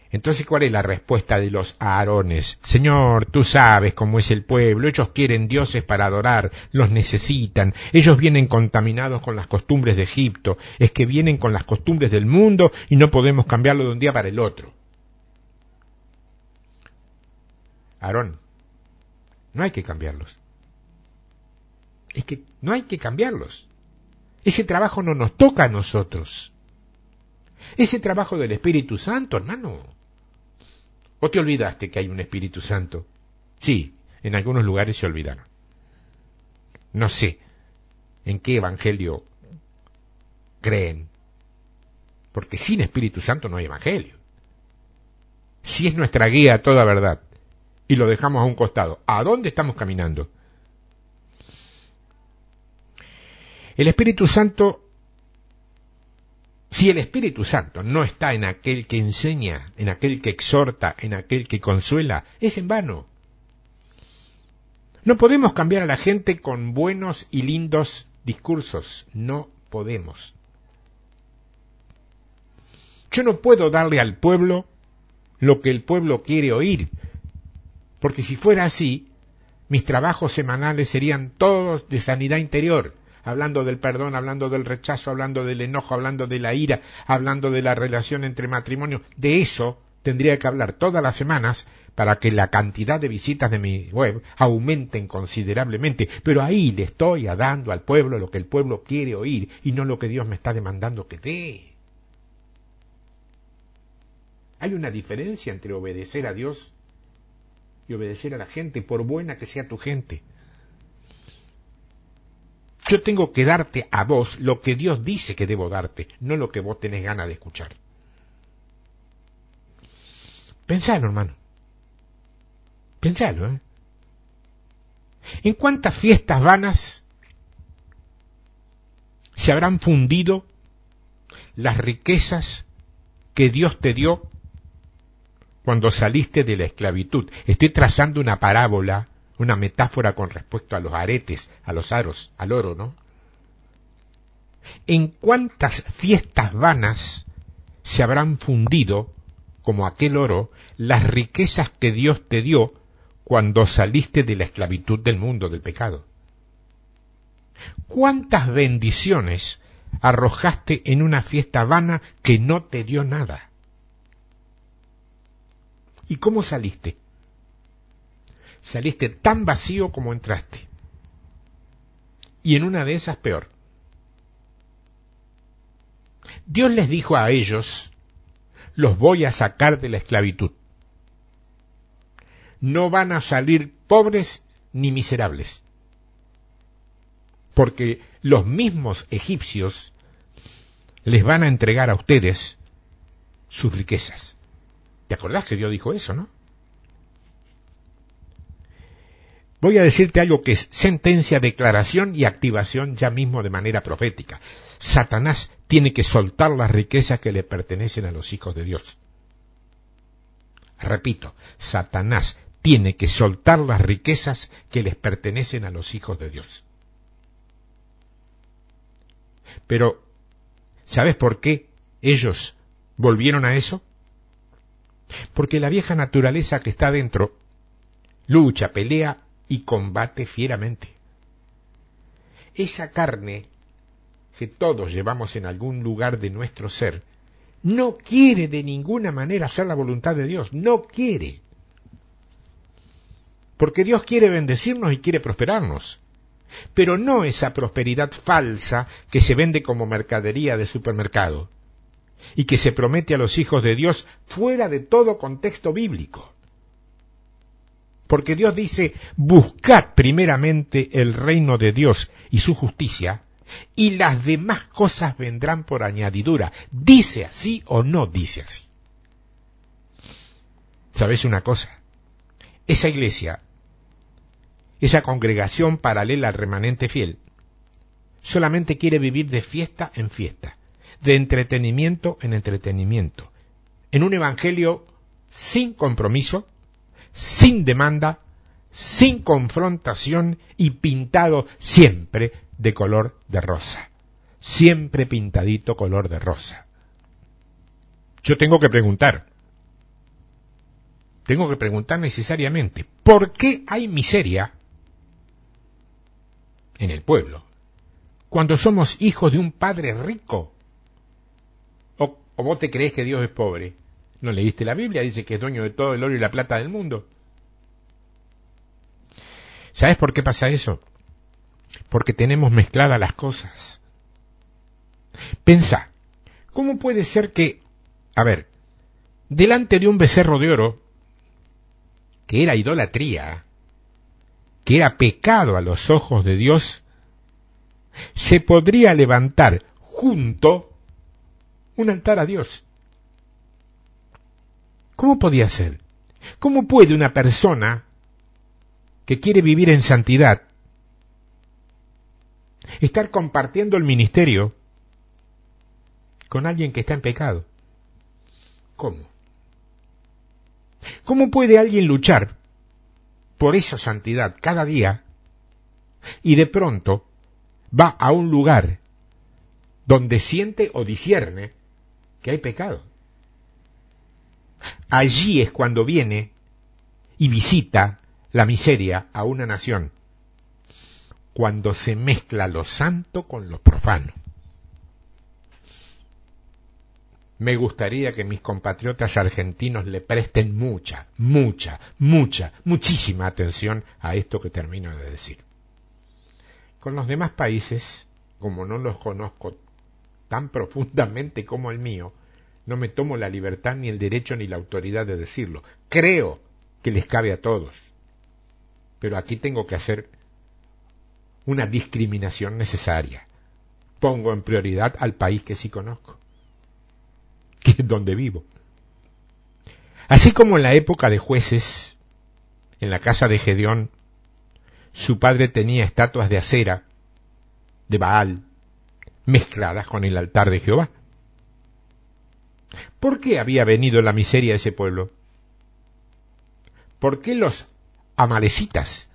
Entonces, ¿cuál es la respuesta de los Aarones? Señor, tú sabes cómo es el pueblo, ellos quieren dioses para adorar, los necesitan, ellos vienen contaminados con las costumbres de Egipto, es que vienen con las costumbres del mundo y no podemos cambiarlo de un día para el otro. Aarón, no hay que cambiarlos. Es que no hay que cambiarlos. Ese trabajo no nos toca a nosotros. Ese trabajo del Espíritu Santo, hermano. ¿O te olvidaste que hay un Espíritu Santo? Sí, en algunos lugares se olvidaron. No sé en qué evangelio creen, porque sin Espíritu Santo no hay evangelio. Si es nuestra guía a toda verdad y lo dejamos a un costado, ¿a dónde estamos caminando? El Espíritu Santo si el Espíritu Santo no está en aquel que enseña, en aquel que exhorta, en aquel que consuela, es en vano. No podemos cambiar a la gente con buenos y lindos discursos, no podemos. Yo no puedo darle al pueblo lo que el pueblo quiere oír, porque si fuera así, mis trabajos semanales serían todos de sanidad interior, hablando del perdón, hablando del rechazo, hablando del enojo, hablando de la ira, hablando de la relación entre matrimonio. De eso tendría que hablar todas las semanas para que la cantidad de visitas de mi web aumenten considerablemente. Pero ahí le estoy dando al pueblo lo que el pueblo quiere oír y no lo que Dios me está demandando que dé. Hay una diferencia entre obedecer a Dios y obedecer a la gente, por buena que sea tu gente. Yo tengo que darte a vos lo que Dios dice que debo darte, no lo que vos tenés ganas de escuchar. Pensalo, hermano. Pensalo, ¿eh? ¿En cuántas fiestas vanas se habrán fundido las riquezas que Dios te dio cuando saliste de la esclavitud. Estoy trazando una parábola, una metáfora con respecto a los aretes, a los aros, al oro, ¿no? ¿En cuántas fiestas vanas se habrán fundido, como aquel oro, las riquezas que Dios te dio cuando saliste de la esclavitud del mundo, del pecado? ¿Cuántas bendiciones arrojaste en una fiesta vana que no te dio nada? ¿Y cómo saliste? Saliste tan vacío como entraste. Y en una de esas peor. Dios les dijo a ellos, los voy a sacar de la esclavitud. No van a salir pobres ni miserables porque los mismos egipcios les van a entregar a ustedes sus riquezas. ¿Te acordás que Dios dijo eso, no? Voy a decirte algo que es sentencia, declaración y activación ya mismo de manera profética. Satanás tiene que soltar las riquezas que le pertenecen a los hijos de Dios. Repito, Satanás tiene que soltar las riquezas que les pertenecen a los hijos de Dios. Pero, ¿sabes por qué ellos volvieron a eso? Porque la vieja naturaleza que está dentro lucha, pelea y combate fieramente. Esa carne que todos llevamos en algún lugar de nuestro ser, no quiere de ninguna manera hacer la voluntad de Dios, no quiere. Porque Dios quiere bendecirnos y quiere prosperarnos pero no esa prosperidad falsa que se vende como mercadería de supermercado y que se promete a los hijos de Dios fuera de todo contexto bíblico. Porque Dios dice, buscad primeramente el reino de Dios y su justicia, y las demás cosas vendrán por añadidura. ¿Dice así o no dice así? ¿Sabes una cosa? Esa iglesia esa congregación paralela al remanente fiel, solamente quiere vivir de fiesta en fiesta, de entretenimiento en entretenimiento, en un evangelio sin compromiso, sin demanda, sin confrontación y pintado siempre de color de rosa, siempre pintadito color de rosa. Yo tengo que preguntar, tengo que preguntar necesariamente, ¿por qué hay miseria en el pueblo. Cuando somos hijos de un padre rico. O, vos te crees que Dios es pobre. ¿No leíste la Biblia? Dice que es dueño de todo el oro y la plata del mundo. ¿Sabes por qué pasa eso? Porque tenemos mezcladas las cosas. Pensa, ¿cómo puede ser que, a ver, delante de un becerro de oro, que era idolatría, que era pecado a los ojos de Dios, se podría levantar junto un altar a Dios. ¿Cómo podía ser? ¿Cómo puede una persona que quiere vivir en santidad estar compartiendo el ministerio con alguien que está en pecado? ¿Cómo? ¿Cómo puede alguien luchar por esa santidad cada día y de pronto va a un lugar donde siente o discierne que hay pecado. Allí es cuando viene y visita la miseria a una nación, cuando se mezcla lo santo con lo profano. me gustaría que mis compatriotas argentinos le presten mucha, mucha, mucha, muchísima atención a esto que termino de decir. Con los demás países, como no los conozco tan profundamente como el mío, no me tomo la libertad ni el derecho ni la autoridad de decirlo. Creo que les cabe a todos. Pero aquí tengo que hacer una discriminación necesaria. Pongo en prioridad al país que sí conozco que es donde vivo. Así como en la época de jueces, en la casa de Gedeón, su padre tenía estatuas de acera, de Baal, mezcladas con el altar de Jehová. ¿Por qué había venido la miseria de ese pueblo? ¿Por qué los amalecitas?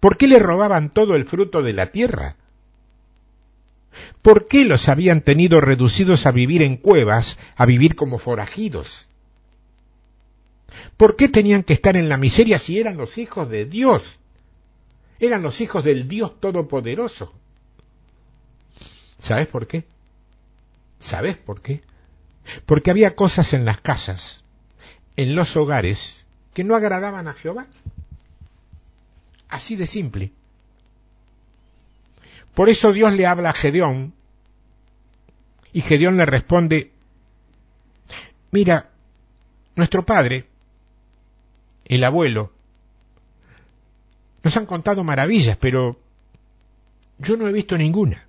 ¿Por qué le robaban todo el fruto de la tierra? ¿Por qué los habían tenido reducidos a vivir en cuevas, a vivir como forajidos? ¿Por qué tenían que estar en la miseria si eran los hijos de Dios? Eran los hijos del Dios Todopoderoso. ¿Sabes por qué? ¿Sabes por qué? Porque había cosas en las casas, en los hogares, que no agradaban a Jehová. Así de simple. Por eso Dios le habla a Gedeón y Gedeón le responde, mira, nuestro padre, el abuelo, nos han contado maravillas, pero yo no he visto ninguna.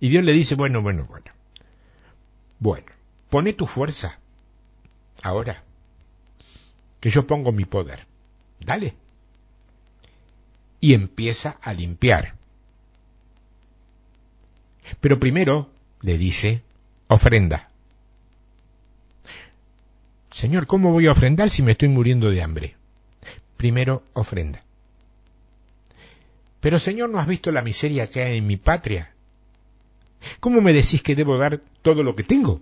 Y Dios le dice, bueno, bueno, bueno. Bueno, pone tu fuerza. Ahora, que yo pongo mi poder. Dale y empieza a limpiar. Pero primero le dice, ofrenda. Señor, ¿cómo voy a ofrendar si me estoy muriendo de hambre? Primero, ofrenda. Pero Señor, ¿no has visto la miseria que hay en mi patria? ¿Cómo me decís que debo dar todo lo que tengo?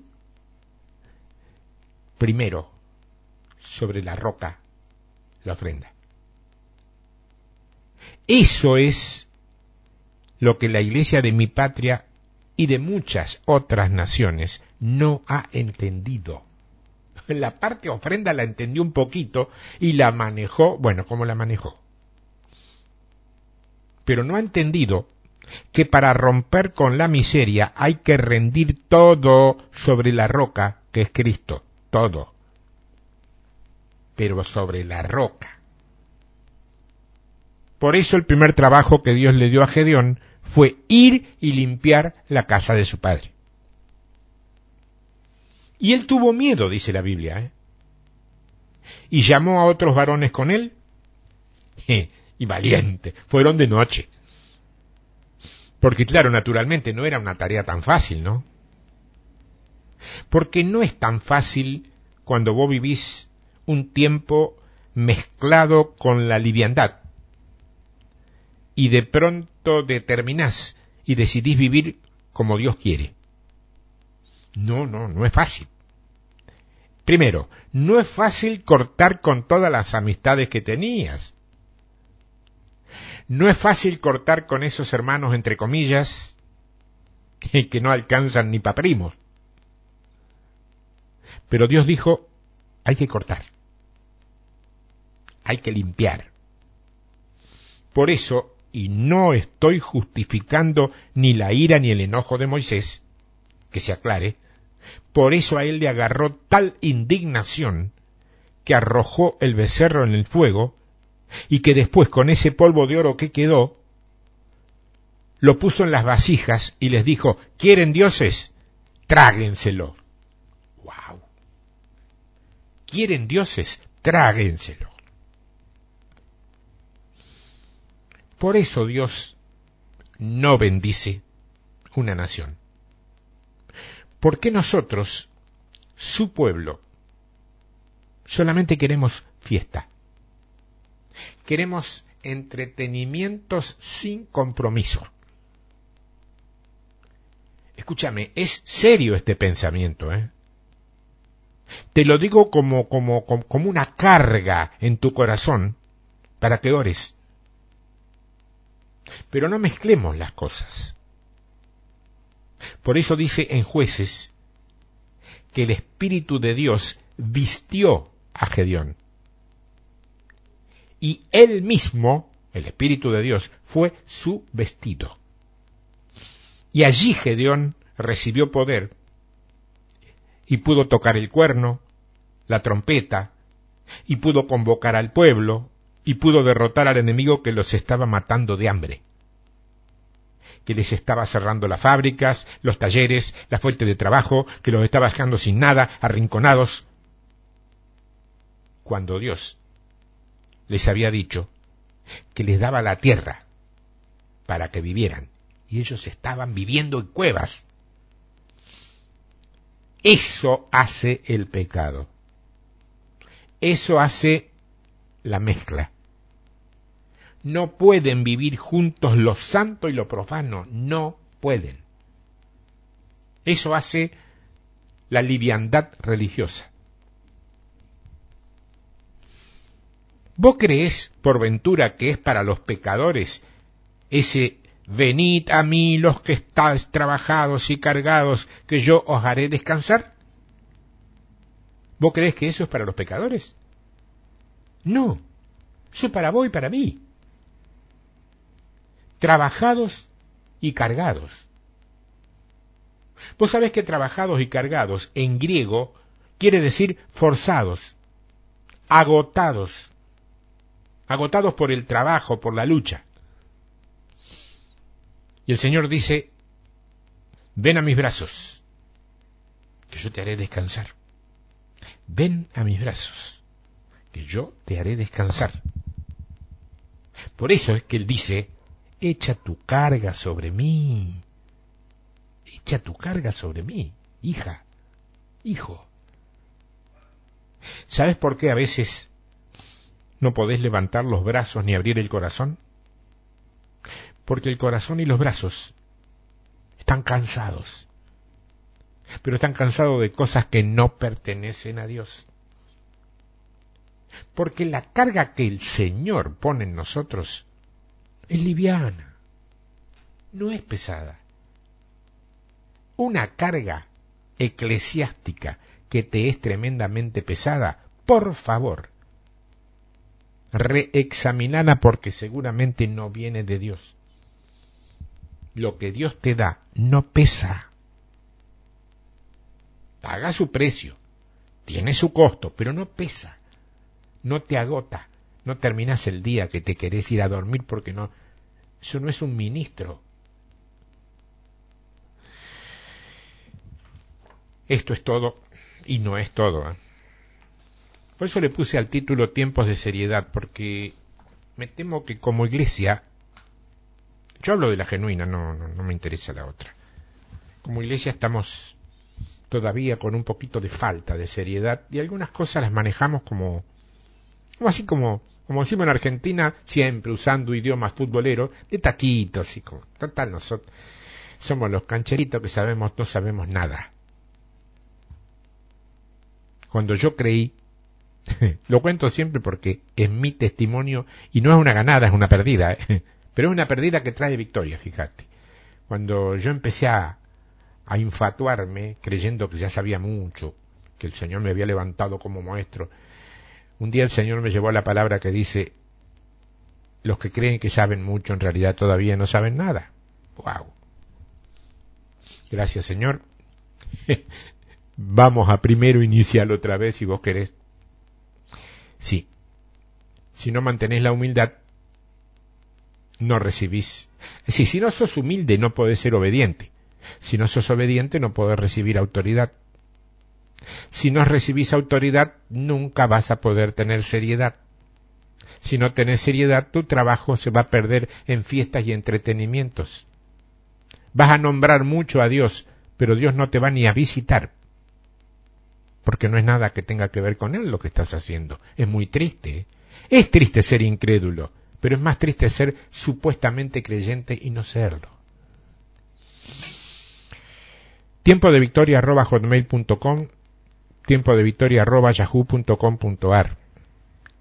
Primero, sobre la roca, la ofrenda. Eso es lo que la iglesia de mi patria y de muchas otras naciones no ha entendido. La parte ofrenda la entendió un poquito y la manejó, bueno, ¿cómo la manejó? Pero no ha entendido que para romper con la miseria hay que rendir todo sobre la roca que es Cristo, todo. Pero sobre la roca. Por eso el primer trabajo que Dios le dio a Gedeón fue ir y limpiar la casa de su padre. Y él tuvo miedo, dice la Biblia, ¿eh? y llamó a otros varones con él, y valiente, fueron de noche. Porque claro, naturalmente no era una tarea tan fácil, ¿no? Porque no es tan fácil cuando vos vivís un tiempo mezclado con la liviandad y de pronto determinás y decidís vivir como Dios quiere. No, no, no es fácil. Primero, no es fácil cortar con todas las amistades que tenías. No es fácil cortar con esos hermanos, entre comillas, que no alcanzan ni para primos. Pero Dios dijo, hay que cortar. Hay que limpiar. Por eso y no estoy justificando ni la ira ni el enojo de Moisés, que se aclare, por eso a él le agarró tal indignación que arrojó el becerro en el fuego y que después con ese polvo de oro que quedó, lo puso en las vasijas y les dijo, ¿quieren dioses? Tráguenselo. ¡Wow! ¿Quieren dioses? Tráguenselo. Por eso Dios no bendice una nación. Porque nosotros, su pueblo, solamente queremos fiesta. Queremos entretenimientos sin compromiso. Escúchame, es serio este pensamiento, ¿eh? Te lo digo como, como, como una carga en tu corazón para que ores pero no mezclemos las cosas. Por eso dice en jueces que el Espíritu de Dios vistió a Gedeón. Y él mismo, el Espíritu de Dios, fue su vestido. Y allí Gedeón recibió poder y pudo tocar el cuerno, la trompeta, y pudo convocar al pueblo, y pudo derrotar al enemigo que los estaba matando de hambre, que les estaba cerrando las fábricas, los talleres, la fuente de trabajo, que los estaba dejando sin nada, arrinconados. Cuando Dios les había dicho que les daba la tierra para que vivieran. Y ellos estaban viviendo en cuevas. Eso hace el pecado. Eso hace la mezcla. No pueden vivir juntos lo santo y lo profano. No pueden. Eso hace la liviandad religiosa. ¿Vos creés, por ventura, que es para los pecadores ese venid a mí los que estáis trabajados y cargados, que yo os haré descansar? ¿Vos creés que eso es para los pecadores? No, eso es para vos y para mí. Trabajados y cargados. Vos sabés que trabajados y cargados en griego quiere decir forzados, agotados, agotados por el trabajo, por la lucha. Y el Señor dice, ven a mis brazos, que yo te haré descansar. Ven a mis brazos, que yo te haré descansar. Por eso es que Él dice, echa tu carga sobre mí, echa tu carga sobre mí, hija, hijo. ¿Sabes por qué a veces no podés levantar los brazos ni abrir el corazón? Porque el corazón y los brazos están cansados, pero están cansados de cosas que no pertenecen a Dios. Porque la carga que el Señor pone en nosotros es liviana, no es pesada. Una carga eclesiástica que te es tremendamente pesada, por favor, reexaminada porque seguramente no viene de Dios. Lo que Dios te da no pesa. Paga su precio, tiene su costo, pero no pesa, no te agota, no terminas el día que te querés ir a dormir porque no, eso no es un ministro. Esto es todo y no es todo. ¿eh? Por eso le puse al título Tiempos de seriedad, porque me temo que como iglesia, yo hablo de la genuina, no, no, me interesa la otra. Como iglesia estamos todavía con un poquito de falta de seriedad y algunas cosas las manejamos como, como así como, como decimos en Argentina, siempre usando idiomas futboleros, de taquitos y como, total nosotros somos los cancheritos que sabemos, no sabemos nada. Cuando yo creí (laughs) Lo cuento siempre porque es mi testimonio y no es una ganada, es una perdida, ¿eh? (laughs) pero es una perdida que trae victoria, fíjate. Cuando yo empecé a, a infatuarme creyendo que ya sabía mucho, que el Señor me había levantado como maestro, un día el Señor me llevó a la palabra que dice, los que creen que saben mucho en realidad todavía no saben nada. ¡Wow! Gracias Señor. (laughs) Vamos a primero iniciar otra vez si vos querés. Sí. Si no mantenés la humildad, no recibís. Es si no sos humilde, no podés ser obediente. Si no sos obediente, no podés recibir autoridad. Si no recibís autoridad, nunca vas a poder tener seriedad. Si no tenés seriedad, tu trabajo se va a perder en fiestas y entretenimientos. Vas a nombrar mucho a Dios, pero Dios no te va ni a visitar porque no es nada que tenga que ver con él lo que estás haciendo. Es muy triste. ¿eh? Es triste ser incrédulo, pero es más triste ser supuestamente creyente y no serlo. Tiempo de victoria arroba hotmail.com, tiempo de victoria arroba yahoo.com.ar.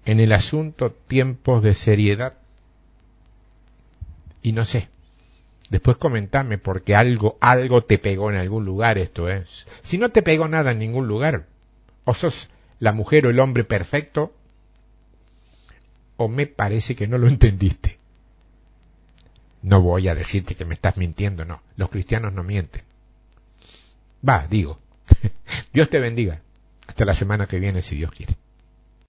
En el asunto tiempos de seriedad. Y no sé. Después comentame porque algo, algo te pegó en algún lugar esto es. Si no te pegó nada en ningún lugar, o sos la mujer o el hombre perfecto, o me parece que no lo entendiste. No voy a decirte que me estás mintiendo, no. Los cristianos no mienten. Va, digo. (laughs) Dios te bendiga. Hasta la semana que viene, si Dios quiere.